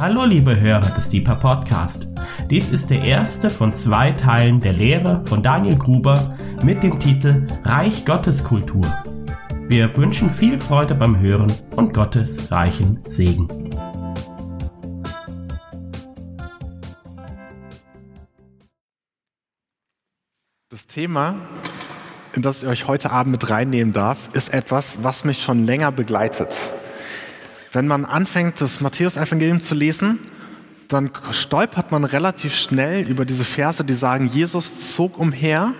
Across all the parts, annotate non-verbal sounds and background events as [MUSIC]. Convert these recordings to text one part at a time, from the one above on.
Hallo liebe Hörer des Deeper Podcast. Dies ist der erste von zwei Teilen der Lehre von Daniel Gruber mit dem Titel Reich Gottes Kultur. Wir wünschen viel Freude beim Hören und Gottes reichen Segen. Das Thema, in das ich euch heute Abend mit reinnehmen darf, ist etwas, was mich schon länger begleitet. Wenn man anfängt, das Matthäus-Evangelium zu lesen, dann stolpert man relativ schnell über diese Verse, die sagen, Jesus zog umher,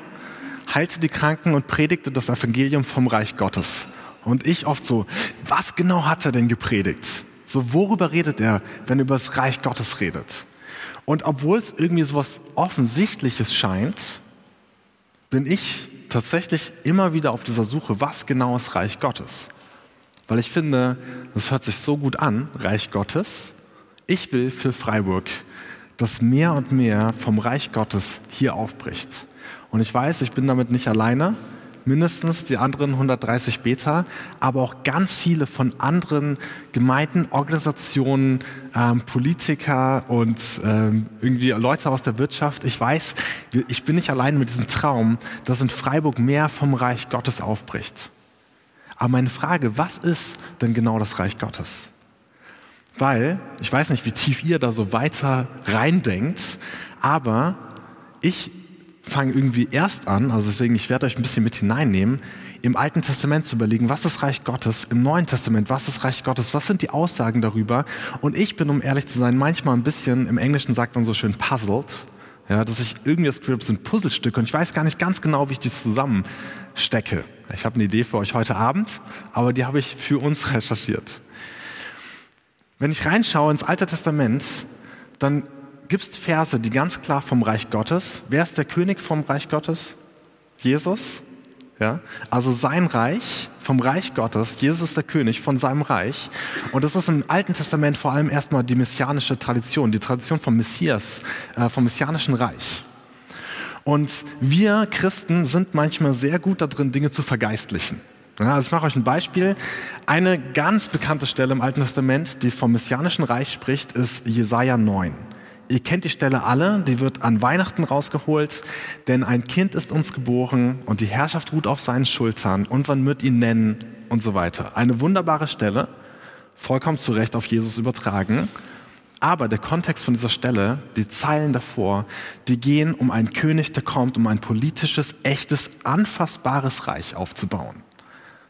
heilte die Kranken und predigte das Evangelium vom Reich Gottes. Und ich oft so, was genau hat er denn gepredigt? So, worüber redet er, wenn er über das Reich Gottes redet? Und obwohl es irgendwie so was Offensichtliches scheint, bin ich tatsächlich immer wieder auf dieser Suche, was genau ist Reich Gottes? Weil ich finde, das hört sich so gut an, Reich Gottes. Ich will für Freiburg, dass mehr und mehr vom Reich Gottes hier aufbricht. Und ich weiß, ich bin damit nicht alleine, mindestens die anderen 130 Beta, aber auch ganz viele von anderen Gemeinden, Organisationen, ähm, Politiker und ähm, irgendwie Leute aus der Wirtschaft. Ich weiß, ich bin nicht alleine mit diesem Traum, dass in Freiburg mehr vom Reich Gottes aufbricht. Aber meine Frage, was ist denn genau das Reich Gottes? Weil, ich weiß nicht, wie tief ihr da so weiter reindenkt, aber ich fange irgendwie erst an, also deswegen, ich werde euch ein bisschen mit hineinnehmen, im Alten Testament zu überlegen, was ist Reich Gottes, im Neuen Testament, was ist Reich Gottes, was sind die Aussagen darüber. Und ich bin, um ehrlich zu sein, manchmal ein bisschen, im Englischen sagt man so schön puzzled, ja, dass ich irgendwie das Gefühl habe, es sind Puzzlestücke und ich weiß gar nicht ganz genau, wie ich die zusammenstecke. Ich habe eine Idee für euch heute Abend, aber die habe ich für uns recherchiert. Wenn ich reinschaue ins Alte Testament, dann gibt es Verse, die ganz klar vom Reich Gottes. Wer ist der König vom Reich Gottes? Jesus. Ja? Also sein Reich vom Reich Gottes. Jesus ist der König von seinem Reich. Und das ist im Alten Testament vor allem erstmal die messianische Tradition, die Tradition vom Messias, äh, vom messianischen Reich. Und wir Christen sind manchmal sehr gut darin, Dinge zu vergeistlichen. Ja, also ich mache euch ein Beispiel. Eine ganz bekannte Stelle im Alten Testament, die vom Messianischen Reich spricht, ist Jesaja 9. Ihr kennt die Stelle alle, die wird an Weihnachten rausgeholt, denn ein Kind ist uns geboren und die Herrschaft ruht auf seinen Schultern und man wird ihn nennen und so weiter. Eine wunderbare Stelle, vollkommen zu Recht auf Jesus übertragen. Aber der Kontext von dieser Stelle, die Zeilen davor, die gehen um einen König, der kommt, um ein politisches, echtes, anfassbares Reich aufzubauen.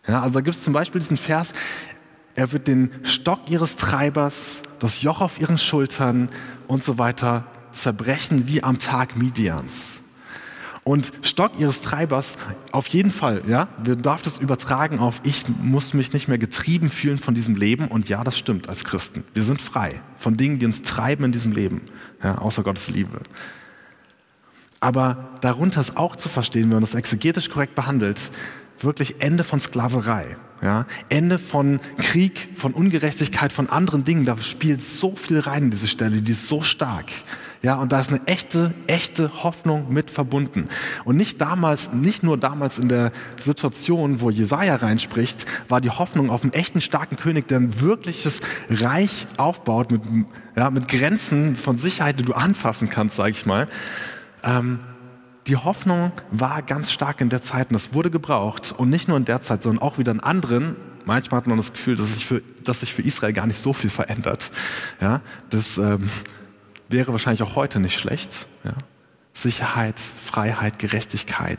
Ja, also da gibt es zum Beispiel diesen Vers, er wird den Stock ihres Treibers, das Joch auf ihren Schultern und so weiter zerbrechen wie am Tag Midians. Und Stock ihres Treibers, auf jeden Fall, ja, wir darf das übertragen auf, ich muss mich nicht mehr getrieben fühlen von diesem Leben. Und ja, das stimmt als Christen. Wir sind frei von Dingen, die uns treiben in diesem Leben, ja, außer Gottes Liebe. Aber darunter ist auch zu verstehen, wenn man das exegetisch korrekt behandelt, wirklich Ende von Sklaverei. Ja, Ende von Krieg, von Ungerechtigkeit, von anderen Dingen. Da spielt so viel rein in diese Stelle, die ist so stark. Ja, und da ist eine echte, echte Hoffnung mit verbunden. Und nicht damals, nicht nur damals in der Situation, wo Jesaja reinspricht, war die Hoffnung auf einen echten starken König, der ein wirkliches Reich aufbaut mit, ja, mit Grenzen von Sicherheit, die du anfassen kannst, sage ich mal. Ähm, die Hoffnung war ganz stark in der Zeit und das wurde gebraucht. Und nicht nur in der Zeit, sondern auch wieder in anderen. Manchmal hat man das Gefühl, dass sich für, dass sich für Israel gar nicht so viel verändert. Ja, das, ähm, wäre wahrscheinlich auch heute nicht schlecht. Ja? Sicherheit, Freiheit, Gerechtigkeit.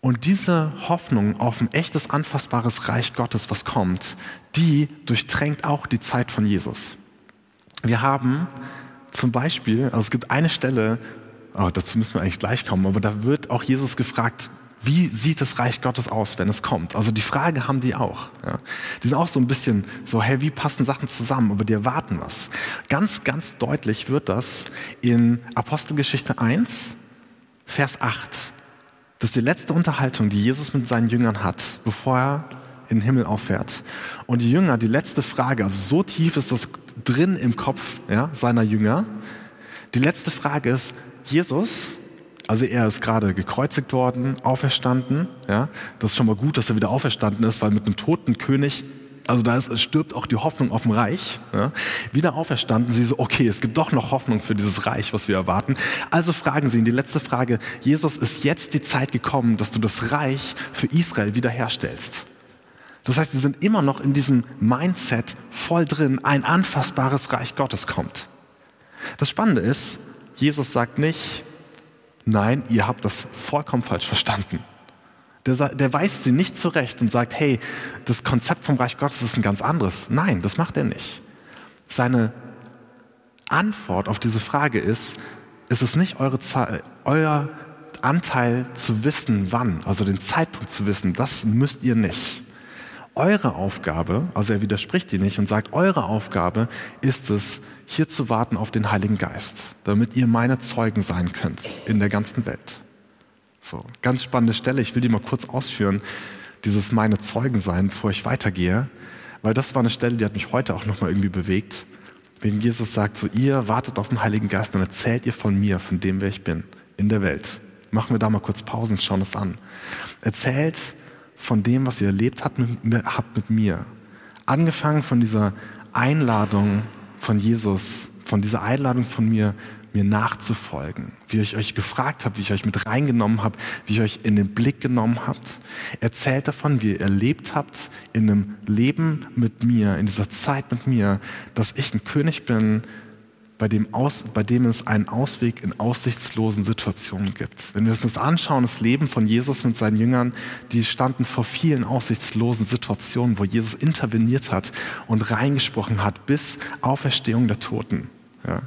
Und diese Hoffnung auf ein echtes, anfassbares Reich Gottes, was kommt, die durchtränkt auch die Zeit von Jesus. Wir haben zum Beispiel, also es gibt eine Stelle, oh, dazu müssen wir eigentlich gleich kommen, aber da wird auch Jesus gefragt, wie sieht das Reich Gottes aus, wenn es kommt? Also die Frage haben die auch. Ja. Die sind auch so ein bisschen so, hey, wie passen Sachen zusammen? Aber die erwarten was. Ganz, ganz deutlich wird das in Apostelgeschichte 1, Vers 8. Das ist die letzte Unterhaltung, die Jesus mit seinen Jüngern hat, bevor er in den Himmel auffährt. Und die Jünger, die letzte Frage, also so tief ist das drin im Kopf ja, seiner Jünger. Die letzte Frage ist, Jesus, also er ist gerade gekreuzigt worden, auferstanden. Ja, das ist schon mal gut, dass er wieder auferstanden ist, weil mit einem toten König Also da ist, stirbt auch die Hoffnung auf dem Reich. Ja. Wieder auferstanden, sie so, okay, es gibt doch noch Hoffnung für dieses Reich, was wir erwarten. Also fragen sie ihn, die letzte Frage, Jesus, ist jetzt die Zeit gekommen, dass du das Reich für Israel wiederherstellst? Das heißt, sie sind immer noch in diesem Mindset voll drin, ein anfassbares Reich Gottes kommt. Das Spannende ist, Jesus sagt nicht, nein, ihr habt das vollkommen falsch verstanden. Der, der weist sie nicht zurecht und sagt, hey, das Konzept vom Reich Gottes ist ein ganz anderes. Nein, das macht er nicht. Seine Antwort auf diese Frage ist, es ist nicht eure, euer Anteil zu wissen, wann, also den Zeitpunkt zu wissen, das müsst ihr nicht. Eure Aufgabe, also er widerspricht die nicht und sagt, eure Aufgabe ist es, hier zu warten auf den Heiligen Geist, damit ihr meine Zeugen sein könnt in der ganzen Welt. So, ganz spannende Stelle. Ich will die mal kurz ausführen. Dieses meine Zeugen sein, bevor ich weitergehe, weil das war eine Stelle, die hat mich heute auch nochmal irgendwie bewegt. Wenn Jesus sagt, so ihr wartet auf den Heiligen Geist, dann erzählt ihr von mir, von dem, wer ich bin, in der Welt. Machen wir da mal kurz Pause und schauen das an. Erzählt von dem, was ihr erlebt habt mit, habt mit mir. Angefangen von dieser Einladung von Jesus, von dieser Einladung von mir, mir nachzufolgen, wie ich euch gefragt habe, wie ich euch mit reingenommen habe, wie ich euch in den Blick genommen habt. Erzählt davon, wie ihr erlebt habt in einem Leben mit mir, in dieser Zeit mit mir, dass ich ein König bin, bei dem, Aus, bei dem es einen Ausweg in aussichtslosen Situationen gibt. Wenn wir uns das anschauen, das Leben von Jesus mit seinen Jüngern, die standen vor vielen aussichtslosen Situationen, wo Jesus interveniert hat und reingesprochen hat bis Auferstehung der Toten. Ja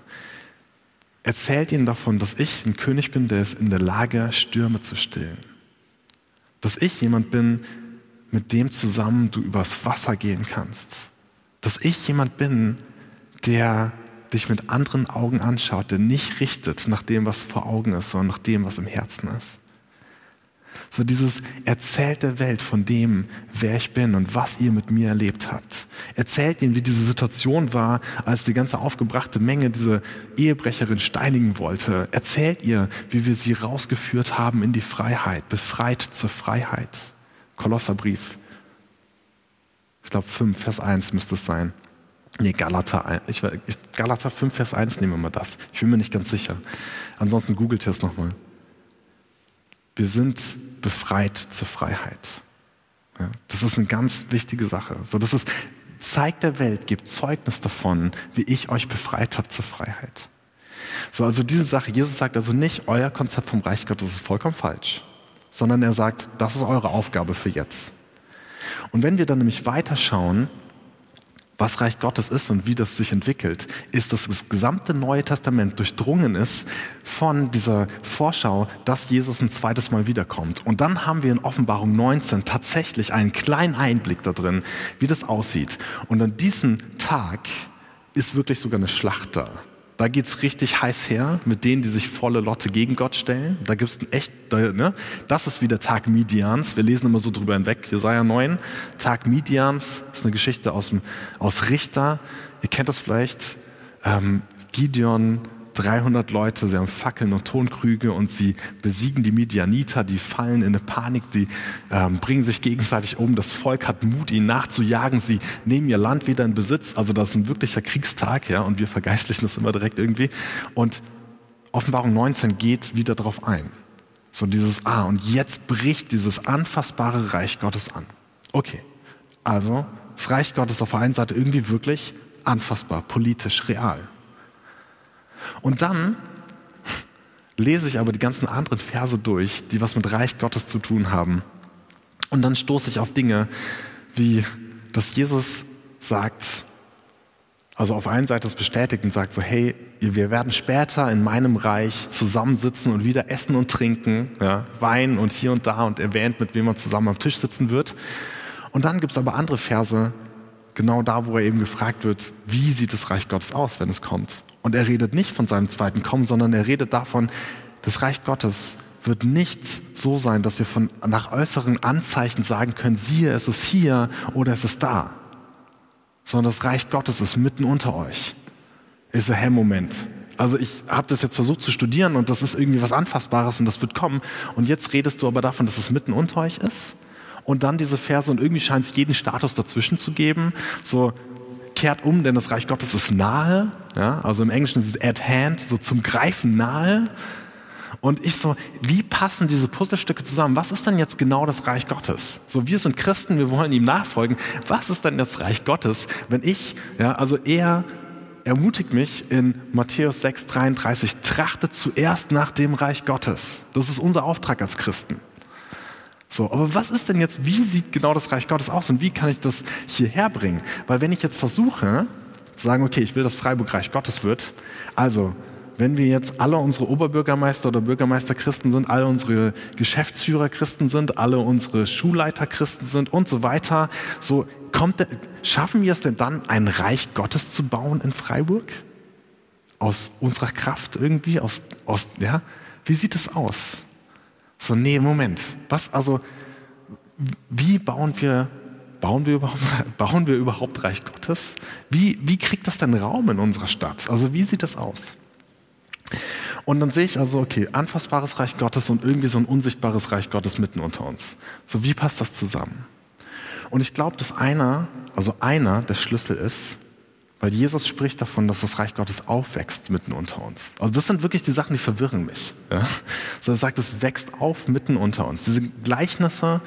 erzählt ihnen davon, dass ich ein König bin, der ist in der Lage, Stürme zu stillen. Dass ich jemand bin, mit dem zusammen du übers Wasser gehen kannst. Dass ich jemand bin, der dich mit anderen Augen anschaut, der nicht richtet nach dem, was vor Augen ist, sondern nach dem, was im Herzen ist. So dieses Erzählt der Welt von dem, wer ich bin und was ihr mit mir erlebt habt. Erzählt ihnen, wie diese Situation war, als die ganze aufgebrachte Menge diese Ehebrecherin steinigen wollte. Erzählt ihr, wie wir sie rausgeführt haben in die Freiheit, befreit zur Freiheit. Kolosserbrief, ich glaube 5, Vers 1 müsste es sein. Nee, Galater, ich, Galater 5, Vers 1 nehmen wir mal das. Ich bin mir nicht ganz sicher. Ansonsten googelt ihr es nochmal. Wir sind befreit zur Freiheit. Ja, das ist eine ganz wichtige Sache. So, das ist, zeigt der Welt, gebt Zeugnis davon, wie ich euch befreit habe zur Freiheit. So, also diese Sache, Jesus sagt also nicht, euer Konzept vom Reich Gottes ist vollkommen falsch, sondern er sagt, das ist eure Aufgabe für jetzt. Und wenn wir dann nämlich weiterschauen, was Reich Gottes ist und wie das sich entwickelt, ist, dass das gesamte Neue Testament durchdrungen ist von dieser Vorschau, dass Jesus ein zweites Mal wiederkommt. Und dann haben wir in Offenbarung 19 tatsächlich einen kleinen Einblick da drin, wie das aussieht. Und an diesem Tag ist wirklich sogar eine Schlacht da. Da geht es richtig heiß her mit denen, die sich volle Lotte gegen Gott stellen. Da gibt es echt, ne? das ist wie der Tag Midians. Wir lesen immer so drüber hinweg. Jesaja 9, Tag Midians ist eine Geschichte aus, aus Richter. Ihr kennt das vielleicht. Ähm, Gideon 300 Leute, sie haben Fackeln und Tonkrüge und sie besiegen die Midianiter, die fallen in eine Panik, die ähm, bringen sich gegenseitig um. Das Volk hat Mut, ihnen nachzujagen. Sie nehmen ihr Land wieder in Besitz. Also das ist ein wirklicher Kriegstag, ja, und wir vergeistlichen das immer direkt irgendwie. Und Offenbarung 19 geht wieder darauf ein. So dieses, ah, und jetzt bricht dieses anfassbare Reich Gottes an. Okay, also das Reich Gottes auf der einen Seite irgendwie wirklich anfassbar, politisch, real. Und dann lese ich aber die ganzen anderen Verse durch, die was mit Reich Gottes zu tun haben. Und dann stoße ich auf Dinge, wie, dass Jesus sagt, also auf einer Seite es bestätigt und sagt so, hey, wir werden später in meinem Reich zusammensitzen und wieder essen und trinken, ja, Wein und hier und da und erwähnt, mit wem man zusammen am Tisch sitzen wird. Und dann gibt es aber andere Verse, genau da, wo er eben gefragt wird, wie sieht das Reich Gottes aus, wenn es kommt. Und er redet nicht von seinem zweiten Kommen, sondern er redet davon, das Reich Gottes wird nicht so sein, dass wir von, nach äußeren Anzeichen sagen können, siehe, es ist hier oder es ist da. Sondern das Reich Gottes ist mitten unter euch. Ist ein Moment. Also ich habe das jetzt versucht zu studieren und das ist irgendwie was Anfassbares und das wird kommen. Und jetzt redest du aber davon, dass es mitten unter euch ist. Und dann diese Verse und irgendwie scheint es jeden Status dazwischen zu geben. So, kehrt um, denn das Reich Gottes ist nahe. Ja, also im Englischen ist es at hand, so zum Greifen nahe. Und ich so, wie passen diese Puzzlestücke zusammen? Was ist denn jetzt genau das Reich Gottes? So, wir sind Christen, wir wollen ihm nachfolgen. Was ist denn das Reich Gottes, wenn ich, ja, also er ermutigt mich in Matthäus 6, 33, trachtet zuerst nach dem Reich Gottes. Das ist unser Auftrag als Christen. So, aber was ist denn jetzt, wie sieht genau das Reich Gottes aus und wie kann ich das hierher bringen? Weil wenn ich jetzt versuche, zu sagen, okay, ich will, dass Freiburg Reich Gottes wird, also wenn wir jetzt alle unsere Oberbürgermeister oder Bürgermeister Christen sind, alle unsere Geschäftsführer Christen sind, alle unsere Schulleiter Christen sind und so weiter, so kommt, schaffen wir es denn dann, ein Reich Gottes zu bauen in Freiburg? Aus unserer Kraft irgendwie? Aus, aus, ja? Wie sieht es aus? So, nee, Moment. Was, also, wie bauen wir, bauen wir überhaupt, [LAUGHS] bauen wir überhaupt Reich Gottes? Wie, wie kriegt das denn Raum in unserer Stadt? Also, wie sieht das aus? Und dann sehe ich also, okay, anfassbares Reich Gottes und irgendwie so ein unsichtbares Reich Gottes mitten unter uns. So, wie passt das zusammen? Und ich glaube, dass einer, also einer der Schlüssel ist, weil Jesus spricht davon, dass das Reich Gottes aufwächst mitten unter uns. Also das sind wirklich die Sachen, die verwirren mich. Ja? So er sagt, es wächst auf mitten unter uns. Diese Gleichnisse,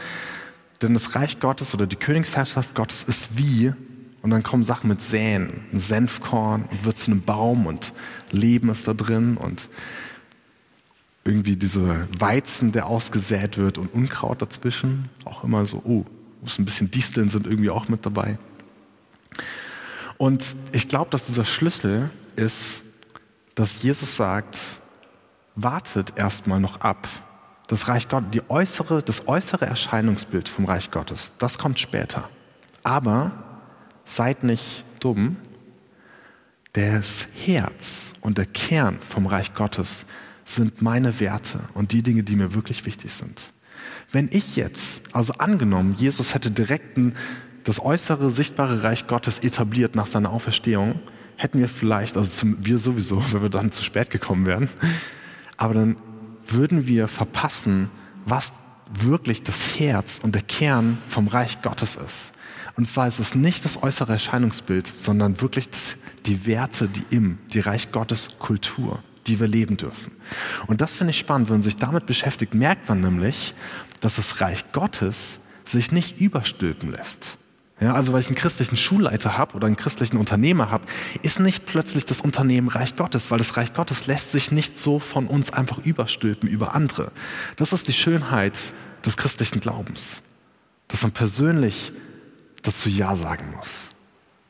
denn das Reich Gottes oder die Königsherrschaft Gottes ist wie, und dann kommen Sachen mit Säen, ein Senfkorn und wird zu einem Baum und Leben ist da drin und irgendwie diese Weizen, der ausgesät wird und Unkraut dazwischen. Auch immer so, oh, muss ein bisschen Disteln sind irgendwie auch mit dabei. Und ich glaube, dass dieser Schlüssel ist, dass Jesus sagt, wartet erstmal noch ab. Das Reich Gottes, die äußere, das äußere Erscheinungsbild vom Reich Gottes, das kommt später. Aber seid nicht dumm. Das Herz und der Kern vom Reich Gottes sind meine Werte und die Dinge, die mir wirklich wichtig sind. Wenn ich jetzt, also angenommen, Jesus hätte direkt das äußere, sichtbare Reich Gottes etabliert nach seiner Auferstehung, hätten wir vielleicht, also zum, wir sowieso, [LAUGHS] wenn wir dann zu spät gekommen wären, aber dann würden wir verpassen, was wirklich das Herz und der Kern vom Reich Gottes ist. Und zwar ist es nicht das äußere Erscheinungsbild, sondern wirklich das, die Werte, die im, die Reich Gottes Kultur, die wir leben dürfen. Und das finde ich spannend, wenn man sich damit beschäftigt, merkt man nämlich, dass das Reich Gottes sich nicht überstülpen lässt. Ja, also weil ich einen christlichen Schulleiter habe oder einen christlichen Unternehmer habe, ist nicht plötzlich das Unternehmen Reich Gottes, weil das Reich Gottes lässt sich nicht so von uns einfach überstülpen über andere. Das ist die Schönheit des christlichen Glaubens, dass man persönlich dazu Ja sagen muss.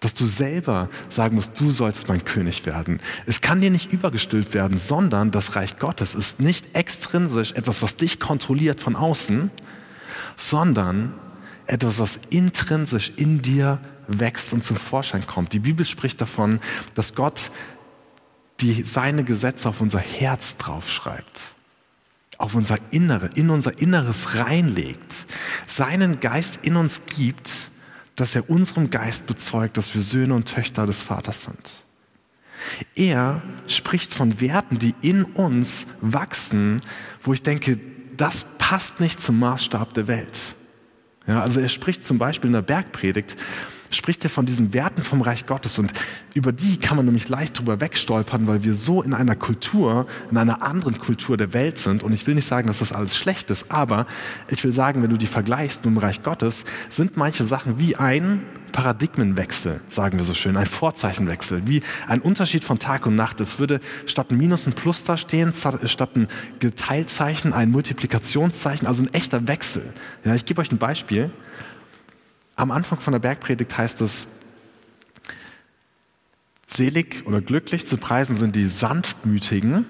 Dass du selber sagen musst, du sollst mein König werden. Es kann dir nicht übergestülpt werden, sondern das Reich Gottes ist nicht extrinsisch etwas, was dich kontrolliert von außen, sondern etwas, was intrinsisch in dir wächst und zum Vorschein kommt. Die Bibel spricht davon, dass Gott die, seine Gesetze auf unser Herz draufschreibt, auf unser Innere, in unser Inneres reinlegt, seinen Geist in uns gibt dass er unserem Geist bezeugt, dass wir Söhne und Töchter des Vaters sind. Er spricht von Werten, die in uns wachsen, wo ich denke, das passt nicht zum Maßstab der Welt. Ja, also er spricht zum Beispiel in der Bergpredigt spricht er von diesen Werten vom Reich Gottes und über die kann man nämlich leicht drüber wegstolpern, weil wir so in einer Kultur, in einer anderen Kultur der Welt sind und ich will nicht sagen, dass das alles schlecht ist, aber ich will sagen, wenn du die vergleichst mit dem Reich Gottes, sind manche Sachen wie ein Paradigmenwechsel, sagen wir so schön, ein Vorzeichenwechsel, wie ein Unterschied von Tag und Nacht. Es würde statt ein Minus ein Plus da stehen, statt ein Geteilzeichen ein Multiplikationszeichen, also ein echter Wechsel. Ja, ich gebe euch ein Beispiel. Am Anfang von der Bergpredigt heißt es, selig oder glücklich zu preisen sind die Sanftmütigen,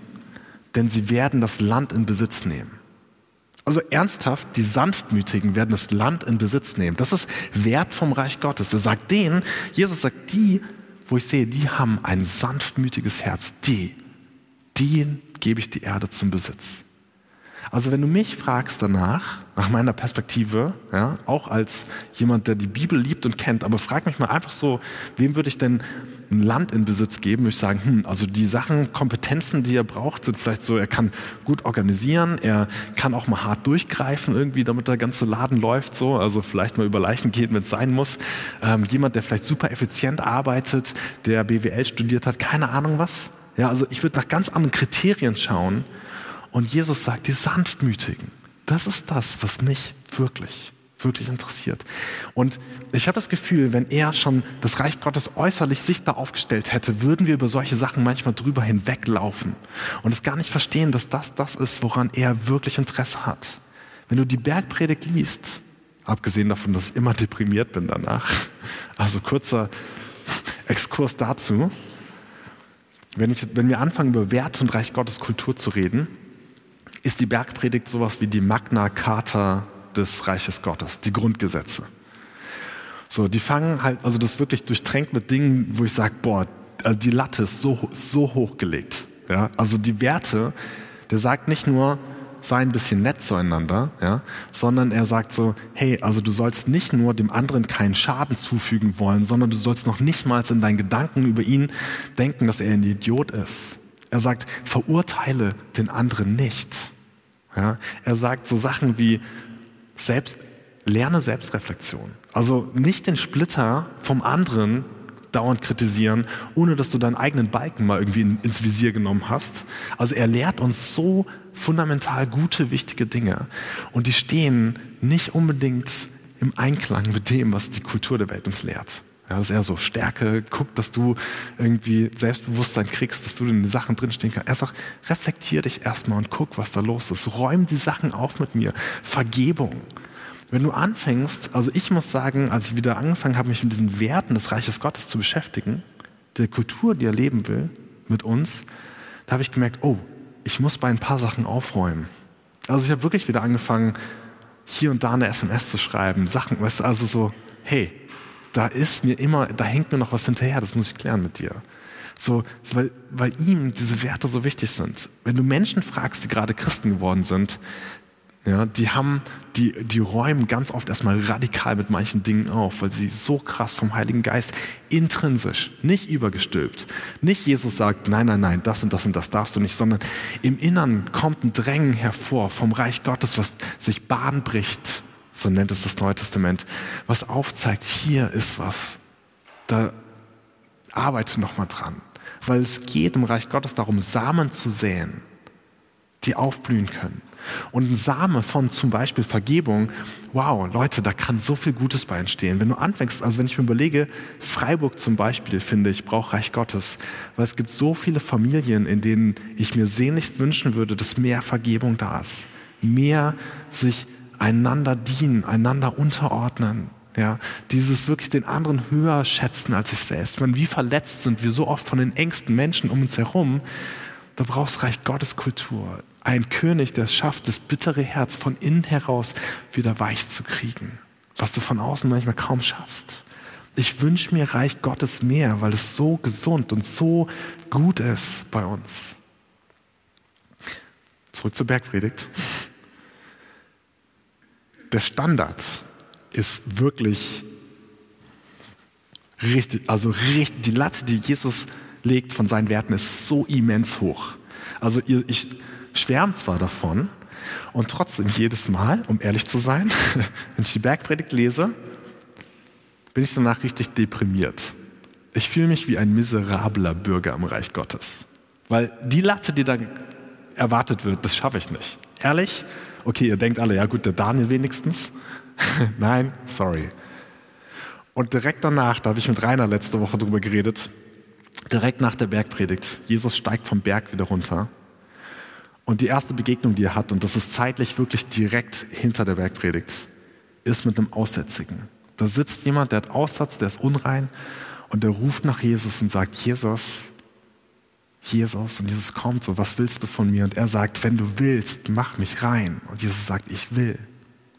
denn sie werden das Land in Besitz nehmen. Also ernsthaft, die Sanftmütigen werden das Land in Besitz nehmen. Das ist Wert vom Reich Gottes. Er sagt denen, Jesus sagt, die, wo ich sehe, die haben ein sanftmütiges Herz. Die, denen gebe ich die Erde zum Besitz. Also wenn du mich fragst danach, nach meiner Perspektive, ja, auch als jemand, der die Bibel liebt und kennt, aber frag mich mal einfach so, wem würde ich denn ein Land in Besitz geben, würde ich sagen, hm, also die Sachen, Kompetenzen, die er braucht, sind vielleicht so, er kann gut organisieren, er kann auch mal hart durchgreifen irgendwie, damit der ganze Laden läuft so, also vielleicht mal über Leichen gehen, wenn es sein muss. Ähm, jemand, der vielleicht super effizient arbeitet, der BWL studiert hat, keine Ahnung was. Ja, also ich würde nach ganz anderen Kriterien schauen und Jesus sagt, die Sanftmütigen, das ist das, was mich wirklich wirklich interessiert. Und ich habe das Gefühl, wenn er schon das Reich Gottes äußerlich sichtbar aufgestellt hätte, würden wir über solche Sachen manchmal drüber hinweglaufen und es gar nicht verstehen, dass das das ist, woran er wirklich Interesse hat. Wenn du die Bergpredigt liest, abgesehen davon, dass ich immer deprimiert bin danach, also kurzer Exkurs dazu, wenn, ich, wenn wir anfangen, über Wert und Reich Gottes Kultur zu reden, ist die Bergpredigt sowas wie die Magna Carta des Reiches Gottes, die Grundgesetze. So, die fangen halt, also das wirklich durchtränkt mit Dingen, wo ich sage, boah, also die Latte ist so, so hochgelegt. Ja? Also die Werte, der sagt nicht nur, sei ein bisschen nett zueinander, ja, sondern er sagt so, hey, also du sollst nicht nur dem anderen keinen Schaden zufügen wollen, sondern du sollst noch nicht mal in deinen Gedanken über ihn denken, dass er ein Idiot ist. Er sagt, verurteile den anderen nicht. Ja, er sagt so Sachen wie, selbst, lerne Selbstreflexion. Also nicht den Splitter vom anderen dauernd kritisieren, ohne dass du deinen eigenen Balken mal irgendwie ins Visier genommen hast. Also er lehrt uns so fundamental gute, wichtige Dinge. Und die stehen nicht unbedingt im Einklang mit dem, was die Kultur der Welt uns lehrt. Ja, das ist eher so Stärke, guck, dass du irgendwie Selbstbewusstsein kriegst, dass du in den Sachen drinstehen kannst. Er sagt, reflektier dich erstmal und guck, was da los ist. Räum die Sachen auf mit mir. Vergebung. Wenn du anfängst, also ich muss sagen, als ich wieder angefangen habe, mich mit diesen Werten des Reiches Gottes zu beschäftigen, der Kultur, die er leben will, mit uns, da habe ich gemerkt, oh, ich muss bei ein paar Sachen aufräumen. Also ich habe wirklich wieder angefangen, hier und da eine SMS zu schreiben, Sachen, weißt du, also so, hey, da ist mir immer, da hängt mir noch was hinterher, das muss ich klären mit dir. So, weil, weil ihm diese Werte so wichtig sind. Wenn du Menschen fragst, die gerade Christen geworden sind, ja, die haben, die, die räumen ganz oft erstmal radikal mit manchen Dingen auf, weil sie so krass vom Heiligen Geist intrinsisch, nicht übergestülpt, nicht Jesus sagt, nein, nein, nein, das und das und das darfst du nicht, sondern im Innern kommt ein Drängen hervor vom Reich Gottes, was sich Bahn bricht so nennt es das Neue Testament, was aufzeigt, hier ist was. Da arbeite nochmal dran. Weil es geht im Reich Gottes darum, Samen zu säen, die aufblühen können. Und ein Same von zum Beispiel Vergebung, wow, Leute, da kann so viel Gutes bei entstehen. Wenn du anfängst, also wenn ich mir überlege, Freiburg zum Beispiel, finde ich, braucht Reich Gottes, weil es gibt so viele Familien, in denen ich mir sehnlichst wünschen würde, dass mehr Vergebung da ist. Mehr sich einander dienen, einander unterordnen. Ja, dieses wirklich den anderen höher schätzen als sich selbst. Wenn wie verletzt sind wir so oft von den engsten Menschen um uns herum, da brauchst Reich Gottes Kultur. Ein König, der es schafft, das bittere Herz von innen heraus wieder weich zu kriegen, was du von außen manchmal kaum schaffst. Ich wünsche mir Reich Gottes mehr, weil es so gesund und so gut ist bei uns. Zurück zur Bergpredigt der Standard ist wirklich richtig, also richtig, die Latte, die Jesus legt von seinen Werten, ist so immens hoch. Also ich schwärme zwar davon und trotzdem jedes Mal, um ehrlich zu sein, [LAUGHS] wenn ich die Bergpredigt lese, bin ich danach richtig deprimiert. Ich fühle mich wie ein miserabler Bürger im Reich Gottes. Weil die Latte, die da erwartet wird, das schaffe ich nicht. Ehrlich, Okay, ihr denkt alle, ja gut, der Daniel wenigstens. [LAUGHS] Nein, sorry. Und direkt danach, da habe ich mit Rainer letzte Woche drüber geredet, direkt nach der Bergpredigt, Jesus steigt vom Berg wieder runter. Und die erste Begegnung, die er hat, und das ist zeitlich wirklich direkt hinter der Bergpredigt, ist mit einem Aussätzigen. Da sitzt jemand, der hat Aussatz, der ist unrein und der ruft nach Jesus und sagt, Jesus, Jesus und Jesus kommt so, was willst du von mir? Und er sagt, wenn du willst, mach mich rein. Und Jesus sagt, ich will,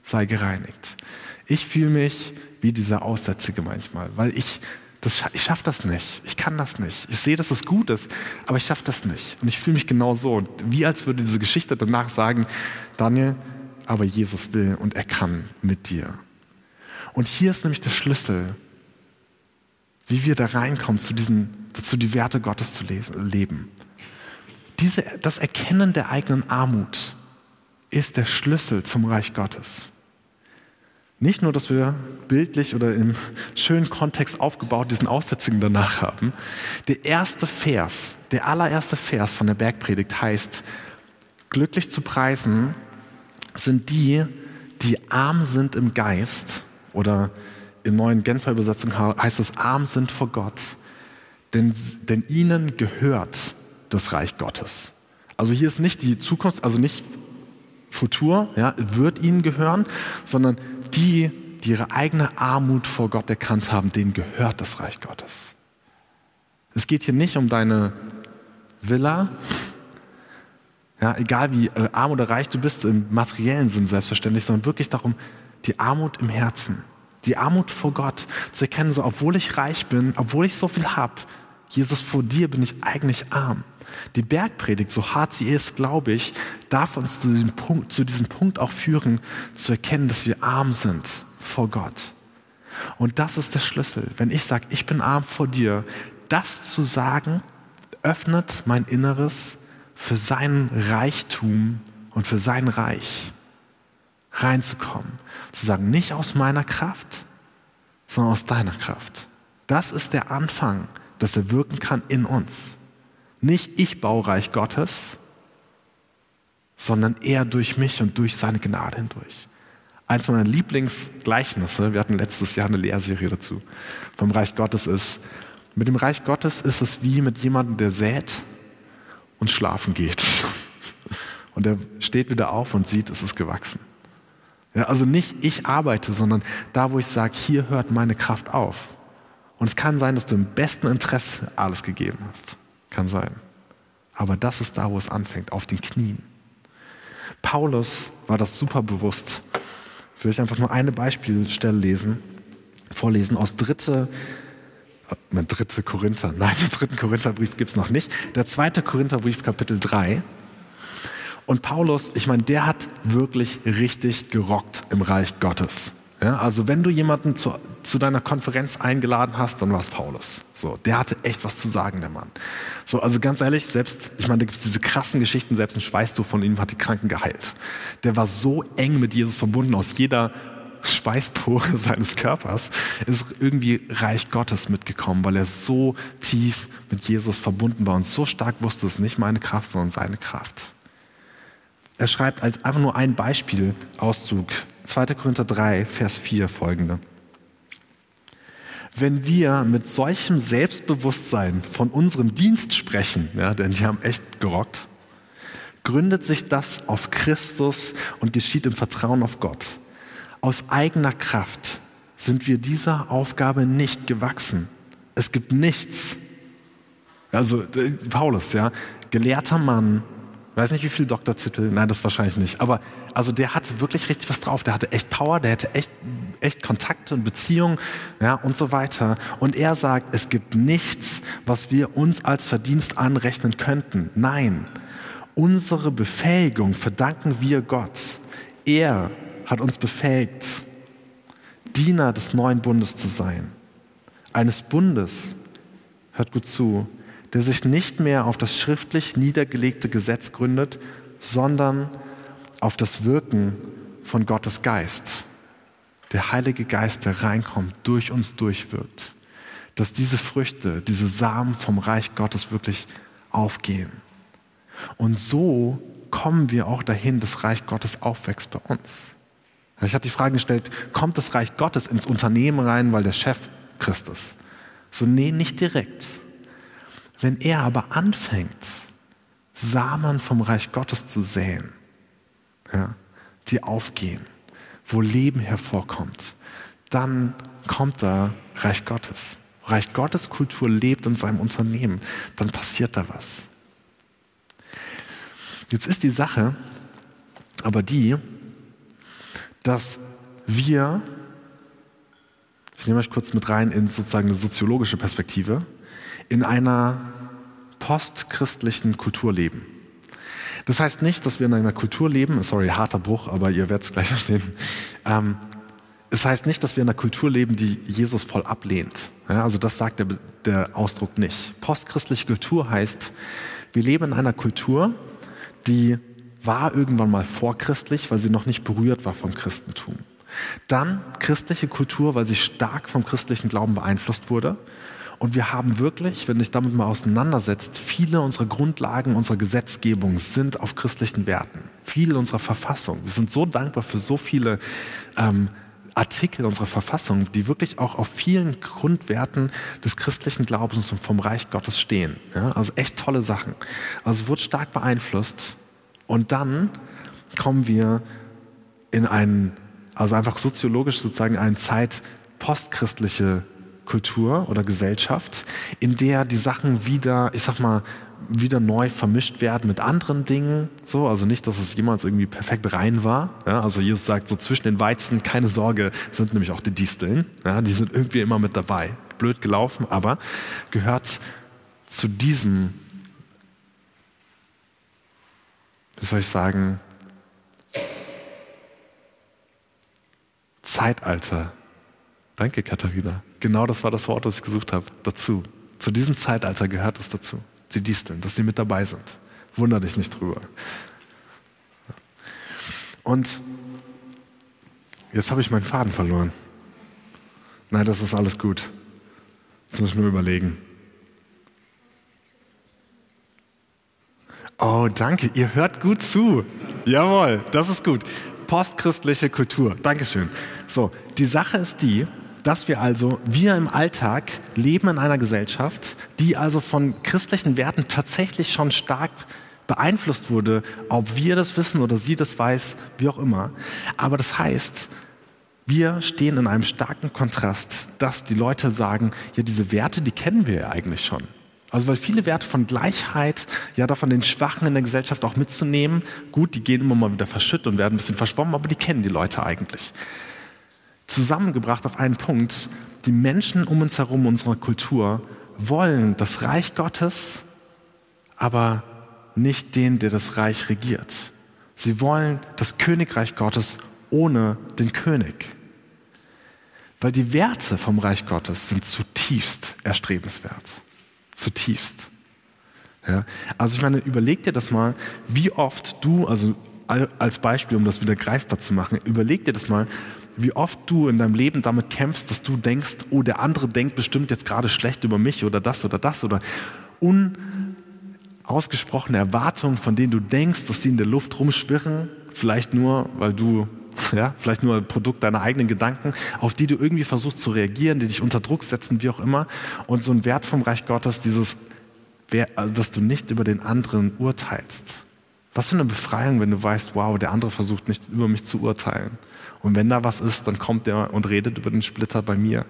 sei gereinigt. Ich fühle mich wie dieser Aussätzige manchmal, weil ich Das, ich schaffe das nicht. Ich kann das nicht. Ich sehe, dass es gut ist, aber ich schaffe das nicht. Und ich fühle mich genau so. Wie als würde diese Geschichte danach sagen, Daniel, aber Jesus will und er kann mit dir. Und hier ist nämlich der Schlüssel, wie wir da reinkommen, zu diesen, dazu die Werte Gottes zu leben. Diese, das Erkennen der eigenen Armut ist der Schlüssel zum Reich Gottes. Nicht nur, dass wir bildlich oder im schönen Kontext aufgebaut diesen Aussetzungen danach haben. Der erste Vers, der allererste Vers von der Bergpredigt heißt, glücklich zu preisen sind die, die arm sind im Geist oder in neuen Genfer Übersetzung heißt es, arm sind vor Gott, denn, denn ihnen gehört das Reich Gottes. Also hier ist nicht die Zukunft, also nicht Futur, ja, wird ihnen gehören, sondern die, die ihre eigene Armut vor Gott erkannt haben, denen gehört das Reich Gottes. Es geht hier nicht um deine Villa, ja, egal wie äh, arm oder reich du bist, im materiellen Sinn selbstverständlich, sondern wirklich darum, die Armut im Herzen, die Armut vor Gott zu erkennen, so obwohl ich reich bin, obwohl ich so viel habe, Jesus, vor dir bin ich eigentlich arm. Die Bergpredigt, so hart sie ist, glaube ich, darf uns zu diesem, Punkt, zu diesem Punkt auch führen, zu erkennen, dass wir arm sind vor Gott. Und das ist der Schlüssel. Wenn ich sage, ich bin arm vor dir, das zu sagen, öffnet mein Inneres für seinen Reichtum und für sein Reich reinzukommen. Zu sagen, nicht aus meiner Kraft, sondern aus deiner Kraft. Das ist der Anfang, dass er wirken kann in uns. Nicht ich baue Reich Gottes, sondern er durch mich und durch seine Gnade hindurch. Eins meiner Lieblingsgleichnisse, wir hatten letztes Jahr eine Lehrserie dazu, vom Reich Gottes ist, mit dem Reich Gottes ist es wie mit jemandem, der sät und schlafen geht. [LAUGHS] Und er steht wieder auf und sieht, es ist gewachsen. Ja, also nicht ich arbeite, sondern da, wo ich sage, hier hört meine Kraft auf. Und es kann sein, dass du im besten Interesse alles gegeben hast. Kann sein. Aber das ist da, wo es anfängt, auf den Knien. Paulus war das super bewusst. Ich will euch einfach nur eine Beispielstelle lesen, vorlesen aus dritte, äh, mein dritte Korinther, [LAUGHS] nein, den dritten Korintherbrief gibt es noch nicht, der zweite Korintherbrief, Kapitel 3. Und Paulus, ich meine, der hat wirklich richtig gerockt im Reich Gottes. Ja, also wenn du jemanden zu, zu deiner Konferenz eingeladen hast, dann war es Paulus. So, der hatte echt was zu sagen, der Mann. So, also ganz ehrlich, selbst, ich meine, da gibt es diese krassen Geschichten, selbst ein Schweißtuch von ihm hat die Kranken geheilt. Der war so eng mit Jesus verbunden, aus jeder Schweißpore [LAUGHS] seines Körpers ist irgendwie Reich Gottes mitgekommen, weil er so tief mit Jesus verbunden war und so stark wusste, es nicht meine Kraft, sondern seine Kraft. Er schreibt als einfach nur ein Beispiel, Auszug, 2. Korinther 3, Vers 4 folgende. Wenn wir mit solchem Selbstbewusstsein von unserem Dienst sprechen, ja, denn die haben echt gerockt, gründet sich das auf Christus und geschieht im Vertrauen auf Gott. Aus eigener Kraft sind wir dieser Aufgabe nicht gewachsen. Es gibt nichts. Also Paulus, ja, gelehrter Mann, weiß nicht, wie viel Doktortitel, nein, das wahrscheinlich nicht. Aber also der hatte wirklich richtig was drauf. Der hatte echt Power, der hatte echt, echt Kontakte und Beziehungen ja, und so weiter. Und er sagt, es gibt nichts, was wir uns als Verdienst anrechnen könnten. Nein, unsere Befähigung verdanken wir Gott. Er hat uns befähigt, Diener des neuen Bundes zu sein. Eines Bundes, hört gut zu, der sich nicht mehr auf das schriftlich niedergelegte Gesetz gründet, sondern auf das Wirken von Gottes Geist. Der Heilige Geist, der reinkommt, durch uns durchwirkt. Dass diese Früchte, diese Samen vom Reich Gottes wirklich aufgehen. Und so kommen wir auch dahin, dass Reich Gottes aufwächst bei uns. Ich habe die Frage gestellt, kommt das Reich Gottes ins Unternehmen rein, weil der Chef Christ ist? So, nee, nicht direkt. Wenn er aber anfängt, Samen vom Reich Gottes zu säen, ja, die aufgehen, wo Leben hervorkommt, dann kommt da Reich Gottes. Reich Gottes Kultur lebt in seinem Unternehmen, dann passiert da was. Jetzt ist die Sache aber die, dass wir, ich nehme euch kurz mit rein in sozusagen eine soziologische Perspektive, in einer postchristlichen Kultur leben. Das heißt nicht, dass wir in einer Kultur leben, sorry, harter Bruch, aber ihr werdet es gleich [LAUGHS] verstehen. Ähm, es heißt nicht, dass wir in einer Kultur leben, die Jesus voll ablehnt. Ja, also das sagt der, der Ausdruck nicht. Postchristliche Kultur heißt, wir leben in einer Kultur, die war irgendwann mal vorchristlich, weil sie noch nicht berührt war vom Christentum. Dann christliche Kultur, weil sie stark vom christlichen Glauben beeinflusst wurde. Und wir haben wirklich, wenn dich damit mal auseinandersetzt, viele unserer Grundlagen unserer Gesetzgebung sind auf christlichen Werten. Viele unserer Verfassung. Wir sind so dankbar für so viele ähm, Artikel unserer Verfassung, die wirklich auch auf vielen Grundwerten des christlichen Glaubens und vom Reich Gottes stehen. Ja, also echt tolle Sachen. Also wird stark beeinflusst. Und dann kommen wir in einen, also einfach soziologisch sozusagen eine Zeit postchristliche Kultur oder Gesellschaft, in der die Sachen wieder, ich sag mal, wieder neu vermischt werden mit anderen Dingen. So, also nicht, dass es jemals irgendwie perfekt rein war. Ja, also Jesus sagt so zwischen den Weizen, keine Sorge, sind nämlich auch die Disteln. Ja, die sind irgendwie immer mit dabei. Blöd gelaufen, aber gehört zu diesem, wie soll ich sagen, Zeitalter. Danke, Katharina. Genau das war das Wort, das ich gesucht habe. Dazu. Zu diesem Zeitalter gehört es dazu. Sie disteln, dass sie mit dabei sind. Wunder dich nicht drüber. Und jetzt habe ich meinen Faden verloren. Nein, das ist alles gut. Jetzt muss ich nur überlegen. Oh, danke. Ihr hört gut zu. Jawohl, das ist gut. Postchristliche Kultur. Dankeschön. So, die Sache ist die, dass wir also, wir im Alltag leben in einer Gesellschaft, die also von christlichen Werten tatsächlich schon stark beeinflusst wurde, ob wir das wissen oder sie das weiß, wie auch immer. Aber das heißt, wir stehen in einem starken Kontrast, dass die Leute sagen, ja, diese Werte, die kennen wir ja eigentlich schon. Also weil viele Werte von Gleichheit, ja davon den Schwachen in der Gesellschaft auch mitzunehmen, gut, die gehen immer mal wieder verschüttet und werden ein bisschen verschwommen, aber die kennen die Leute eigentlich zusammengebracht auf einen Punkt, die Menschen um uns herum, unserer Kultur, wollen das Reich Gottes, aber nicht den, der das Reich regiert. Sie wollen das Königreich Gottes ohne den König. Weil die Werte vom Reich Gottes sind zutiefst erstrebenswert. Zutiefst. Ja? Also ich meine, überleg dir das mal, wie oft du, also als Beispiel, um das wieder greifbar zu machen, überleg dir das mal, wie oft du in deinem Leben damit kämpfst, dass du denkst, oh, der andere denkt bestimmt jetzt gerade schlecht über mich oder das oder das oder unausgesprochene Erwartungen, von denen du denkst, dass die in der Luft rumschwirren, vielleicht nur, weil du, [LAUGHS] ja, vielleicht nur Produkt deiner eigenen Gedanken, auf die du irgendwie versuchst zu reagieren, die dich unter Druck setzen, wie auch immer. Und so ein Wert vom Reich Gottes, dieses, also, dass du nicht über den anderen urteilst. Was für eine Befreiung, wenn du weißt, wow, der andere versucht nicht über mich zu urteilen. Und wenn da was ist, dann kommt er und redet über den Splitter bei mir.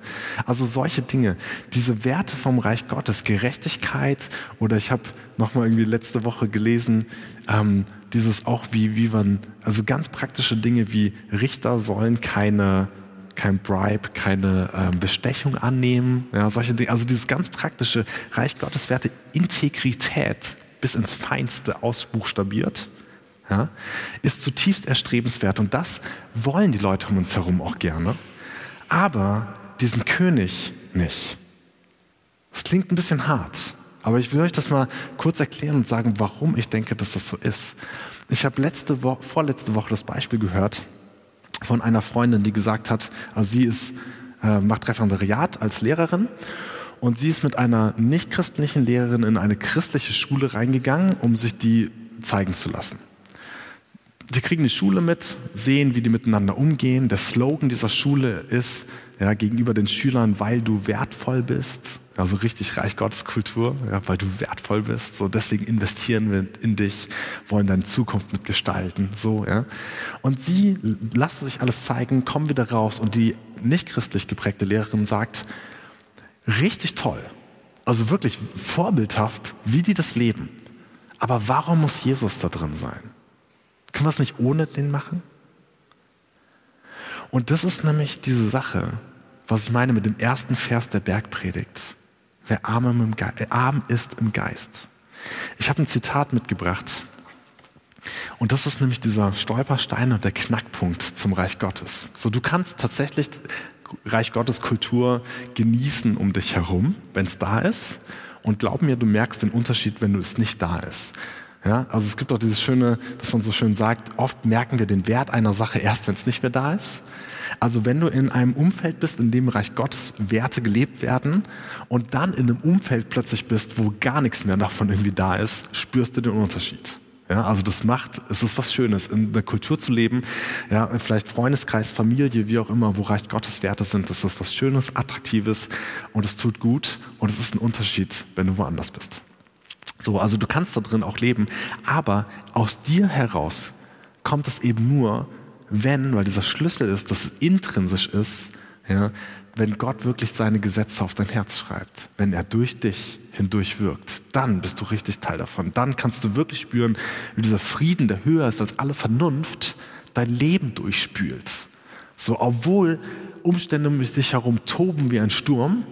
Also solche Dinge, diese Werte vom Reich Gottes, Gerechtigkeit oder ich habe nochmal irgendwie letzte Woche gelesen, ähm, dieses auch wie, wie man, also ganz praktische Dinge wie Richter sollen keine kein Bribe, keine ähm, Bestechung annehmen, ja, solche Dinge. Also dieses ganz praktische Reich Gottes Werte, Integrität bis ins Feinste ausbuchstabiert ja, ist zutiefst erstrebenswert und das wollen die Leute um uns herum auch gerne, aber diesen König nicht. Das klingt ein bisschen hart, aber ich will euch das mal kurz erklären und sagen, warum ich denke, dass das so ist. Ich habe letzte Woche, vorletzte Woche das Beispiel gehört von einer Freundin, die gesagt hat, also sie ist, äh, macht Referendariat als Lehrerin und sie ist mit einer nichtchristlichen Lehrerin in eine christliche Schule reingegangen, um sich die zeigen zu lassen. Sie kriegen die Schule mit, sehen, wie die miteinander umgehen. Der Slogan dieser Schule ist ja, gegenüber den Schülern, weil du wertvoll bist. Also richtig Reich Gottes Kultur, ja, weil du wertvoll bist. So deswegen investieren wir in dich, wollen deine Zukunft mitgestalten. So, ja. Und sie lassen sich alles zeigen, kommen wieder raus und die nicht christlich geprägte Lehrerin sagt, richtig toll, also wirklich vorbildhaft, wie die das leben. Aber warum muss Jesus da drin sein? Können wir es nicht ohne den machen? Und das ist nämlich diese Sache. was ich meine mit dem ersten Vers der Bergpredigt. Wer arm, äh, arm ist im Geist. Ich habe ein Zitat mitgebracht. Und das ist nämlich dieser Stolperstein und der Knackpunkt zum Reich Gottes. So, du kannst tatsächlich Reich Gottes Kultur genießen um dich herum, wenn es da ist. Und glaub mir, du merkst den Unterschied, wenn es nicht da ist. Ja, also es gibt auch dieses schöne, dass man so schön sagt, oft merken wir den Wert einer Sache erst, wenn es nicht mehr da ist. Also wenn du in einem Umfeld bist, in dem Reich Gottes Werte gelebt werden und dann in einem Umfeld plötzlich bist, wo gar nichts mehr davon irgendwie da ist, spürst du den Unterschied. Ja, also das macht, es ist was Schönes, in der Kultur zu leben, ja, vielleicht Freundeskreis, Familie, wie auch immer, wo Reich Gottes Werte sind, das ist was Schönes, Attraktives und es tut gut und es ist ein Unterschied, wenn du woanders bist. So, also du kannst da drin auch leben, aber aus dir heraus kommt es eben nur, wenn, weil dieser Schlüssel ist, dass es intrinsisch ist, ja, wenn Gott wirklich seine Gesetze auf dein Herz schreibt, wenn er durch dich hindurch wirkt, dann bist du richtig Teil davon. Dann kannst du wirklich spüren, wie dieser Frieden, der höher ist als alle Vernunft, dein Leben durchspült. So, obwohl Umstände um dich herum toben wie ein Sturm,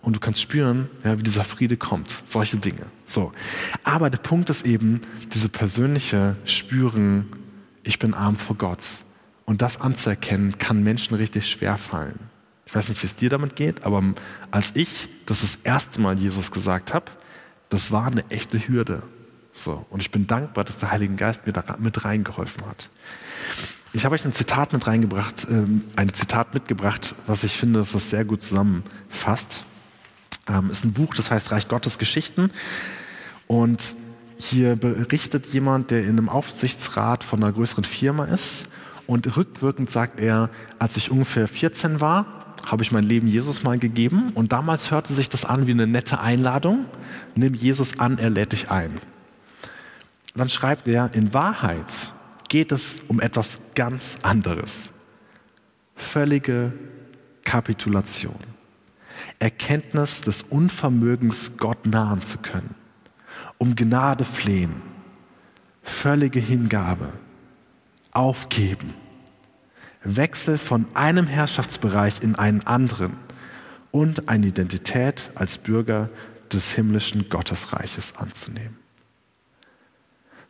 und du kannst spüren, ja, wie dieser Friede kommt. Solche Dinge. So. Aber der Punkt ist eben, diese persönliche Spüren, ich bin arm vor Gott. Und das anzuerkennen, kann Menschen richtig schwer fallen. Ich weiß nicht, wie es dir damit geht, aber als ich das das erste Mal Jesus gesagt habe, das war eine echte Hürde. So. Und ich bin dankbar, dass der Heilige Geist mir da mit reingeholfen hat. Ich habe euch ein Zitat mit reingebracht, ähm, ein Zitat mitgebracht, was ich finde, dass das sehr gut zusammenfasst. Ähm, ist ein Buch, das heißt Reich Gottes Geschichten. Und hier berichtet jemand, der in einem Aufsichtsrat von einer größeren Firma ist. Und rückwirkend sagt er, als ich ungefähr 14 war, habe ich mein Leben Jesus mal gegeben und damals hörte sich das an wie eine nette Einladung. Nimm Jesus an, er lädt dich ein. Dann schreibt er, in Wahrheit geht es um etwas ganz anderes. Völlige Kapitulation. Erkenntnis des Unvermögens, Gott nahen zu können. Um Gnade flehen. Völlige Hingabe. Aufgeben Wechsel von einem Herrschaftsbereich in einen anderen und eine Identität als Bürger des himmlischen Gottesreiches anzunehmen.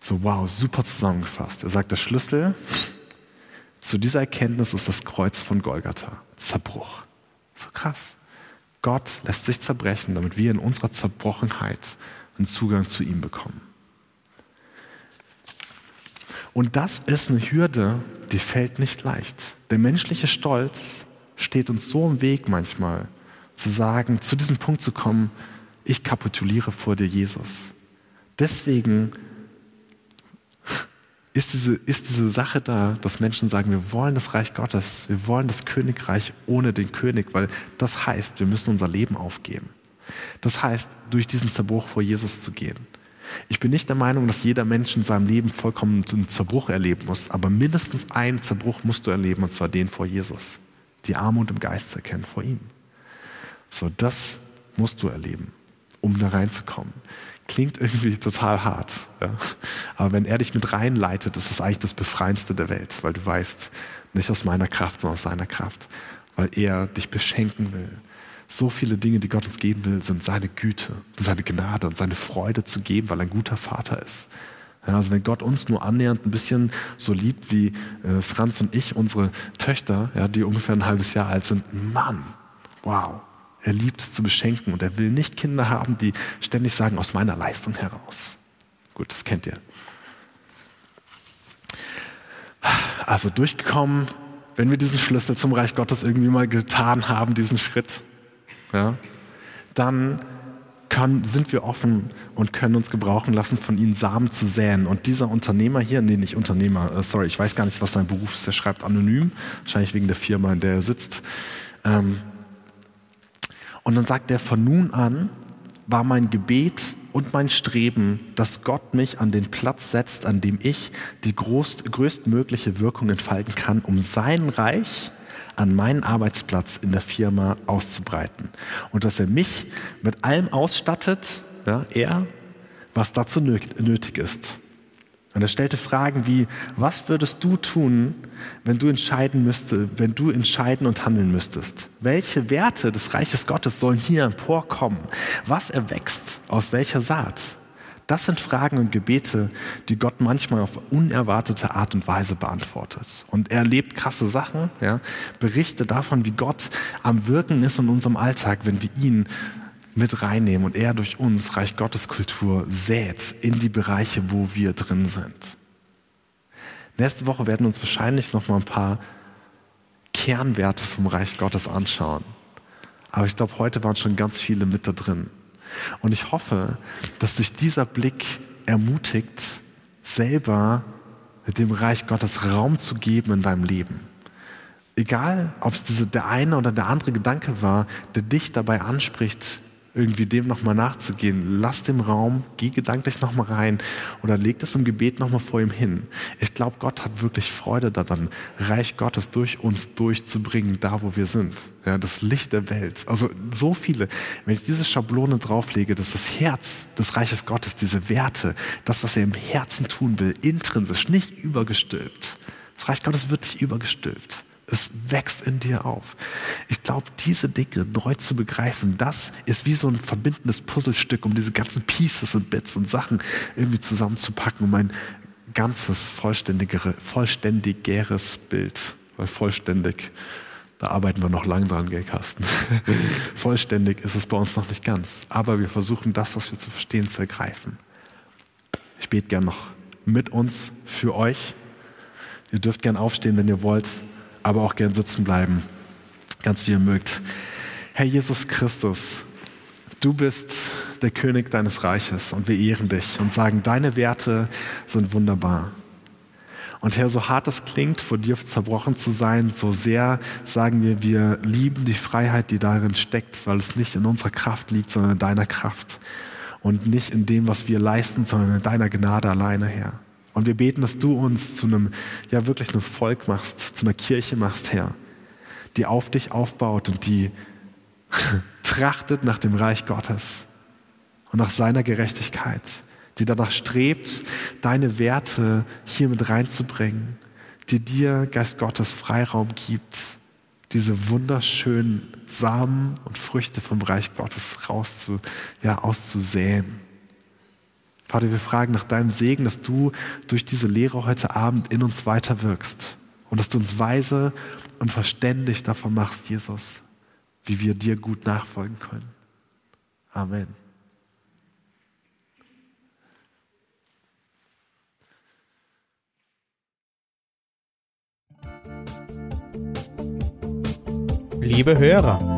So, wow, super zusammengefasst. Er sagt, der Schlüssel zu dieser Erkenntnis ist das Kreuz von Golgatha. Zerbruch. So krass. Gott lässt sich zerbrechen, damit wir in unserer Zerbrochenheit einen Zugang zu ihm bekommen. Und das ist eine Hürde, die fällt nicht leicht. Der menschliche Stolz steht uns so im Weg manchmal, zu sagen, zu diesem Punkt zu kommen, ich kapituliere vor dir, Jesus. Deswegen ist diese, ist diese Sache da, dass Menschen sagen, wir wollen das Reich Gottes, wir wollen das Königreich ohne den König, weil das heißt, wir müssen unser Leben aufgeben. Das heißt, durch diesen Zerbruch vor Jesus zu gehen. Ich bin nicht der Meinung, dass jeder Mensch in seinem Leben vollkommen einen Zerbruch erleben muss, aber mindestens einen Zerbruch musst du erleben, und zwar den vor Jesus. Die Armut im Geist zu erkennen vor ihm. So, das musst du erleben, um da reinzukommen. Klingt irgendwie total hart, ja? aber wenn er dich mit reinleitet, ist das eigentlich das Befreiendste der Welt, weil du weißt, nicht aus meiner Kraft, sondern aus seiner Kraft, weil er dich beschenken will, so viele Dinge, die Gott uns geben will, sind seine Güte, seine Gnade und seine Freude zu geben, weil er ein guter Vater ist. Ja, also wenn Gott uns nur annähernd ein bisschen so liebt wie äh, Franz und ich, unsere Töchter, ja, die ungefähr ein halbes Jahr alt sind, Mann, wow, er liebt es zu beschenken und er will nicht Kinder haben, die ständig sagen, aus meiner Leistung heraus. Gut, das kennt ihr. Also durchgekommen, wenn wir diesen Schlüssel zum Reich Gottes irgendwie mal getan haben, diesen Schritt, ja, dann können, sind wir offen und können uns gebrauchen lassen, von ihnen Samen zu säen. Und dieser Unternehmer hier, nee, nicht Unternehmer, äh, sorry, ich weiß gar nicht, was sein Beruf ist, der schreibt anonym, wahrscheinlich wegen der Firma, in der er sitzt. Ähm, und dann sagt er, von nun an war mein Gebet und mein Streben, dass Gott mich an den Platz setzt, an dem ich die groß, größtmögliche Wirkung entfalten kann, um sein Reich an meinen Arbeitsplatz in der Firma auszubreiten. Und dass er mich mit allem ausstattet, ja, er, was dazu nötig ist. Und er stellte Fragen wie, was würdest du tun, wenn du entscheiden müsste, wenn du entscheiden und handeln müsstest? Welche Werte des Reiches Gottes sollen hier emporkommen? Was erwächst? Aus welcher Saat? Das sind Fragen und Gebete, die Gott manchmal auf unerwartete Art und Weise beantwortet. Und er erlebt krasse Sachen, ja, Berichte davon, wie Gott am Wirken ist in unserem Alltag, wenn wir ihn mit reinnehmen und er durch uns Reich Gottes Kultur sät in die Bereiche, wo wir drin sind. Nächste Woche werden uns wahrscheinlich noch mal ein paar Kernwerte vom Reich Gottes anschauen. Aber ich glaube, heute waren schon ganz viele mit da drin. Und ich hoffe, dass dich dieser Blick ermutigt, selber dem Reich Gottes Raum zu geben in deinem Leben. Egal, ob es diese, der eine oder der andere Gedanke war, der dich dabei anspricht, irgendwie dem nochmal nachzugehen. Lass dem Raum, geh gedanklich nochmal rein oder leg das im Gebet nochmal vor ihm hin. Ich glaube, Gott hat wirklich Freude daran, Reich Gottes durch uns durchzubringen, da wo wir sind. Ja, das Licht der Welt. Also so viele. Wenn ich diese Schablone drauflege, dass das Herz des Reiches Gottes, diese Werte, das, was er im Herzen tun will, intrinsisch, nicht übergestülpt. Das Reich Gottes wird nicht übergestülpt. Es wächst in dir auf. Ich glaube, diese Dinge neu zu begreifen, das ist wie so ein verbindendes Puzzlestück, um diese ganzen Pieces und Bits und Sachen irgendwie zusammenzupacken, um ein ganzes, vollständigere, vollständigeres Bild, weil vollständig, da arbeiten wir noch lang dran, gell, Carsten? [LAUGHS] vollständig ist es bei uns noch nicht ganz, aber wir versuchen das, was wir zu verstehen, zu ergreifen. Ich bete gern noch mit uns für euch. Ihr dürft gern aufstehen, wenn ihr wollt aber auch gern sitzen bleiben, ganz wie ihr mögt. Herr Jesus Christus, du bist der König deines Reiches und wir ehren dich und sagen, deine Werte sind wunderbar. Und Herr, so hart es klingt, vor dir zerbrochen zu sein, so sehr sagen wir, wir lieben die Freiheit, die darin steckt, weil es nicht in unserer Kraft liegt, sondern in deiner Kraft. Und nicht in dem, was wir leisten, sondern in deiner Gnade alleine, Herr. Und wir beten, dass du uns zu einem, ja wirklich einem Volk machst, zu einer Kirche machst, Herr, die auf dich aufbaut und die [LAUGHS] trachtet nach dem Reich Gottes und nach seiner Gerechtigkeit, die danach strebt, deine Werte hier mit reinzubringen, die dir, Geist Gottes, Freiraum gibt, diese wunderschönen Samen und Früchte vom Reich Gottes rauszu, ja, auszusäen. Vater, wir fragen nach deinem Segen, dass du durch diese Lehre heute Abend in uns weiter wirkst und dass du uns weise und verständig davon machst, Jesus, wie wir dir gut nachfolgen können. Amen. Liebe Hörer,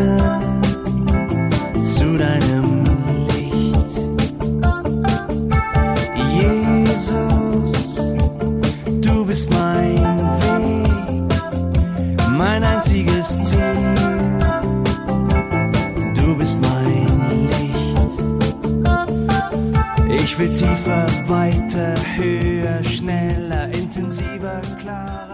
Reise zu deinem Licht. Jesus, du bist mein Weg, mein einziges Ziel. Du bist mein Licht. Ich will tiefer, weiter, höher, schneller, intensiver, klarer.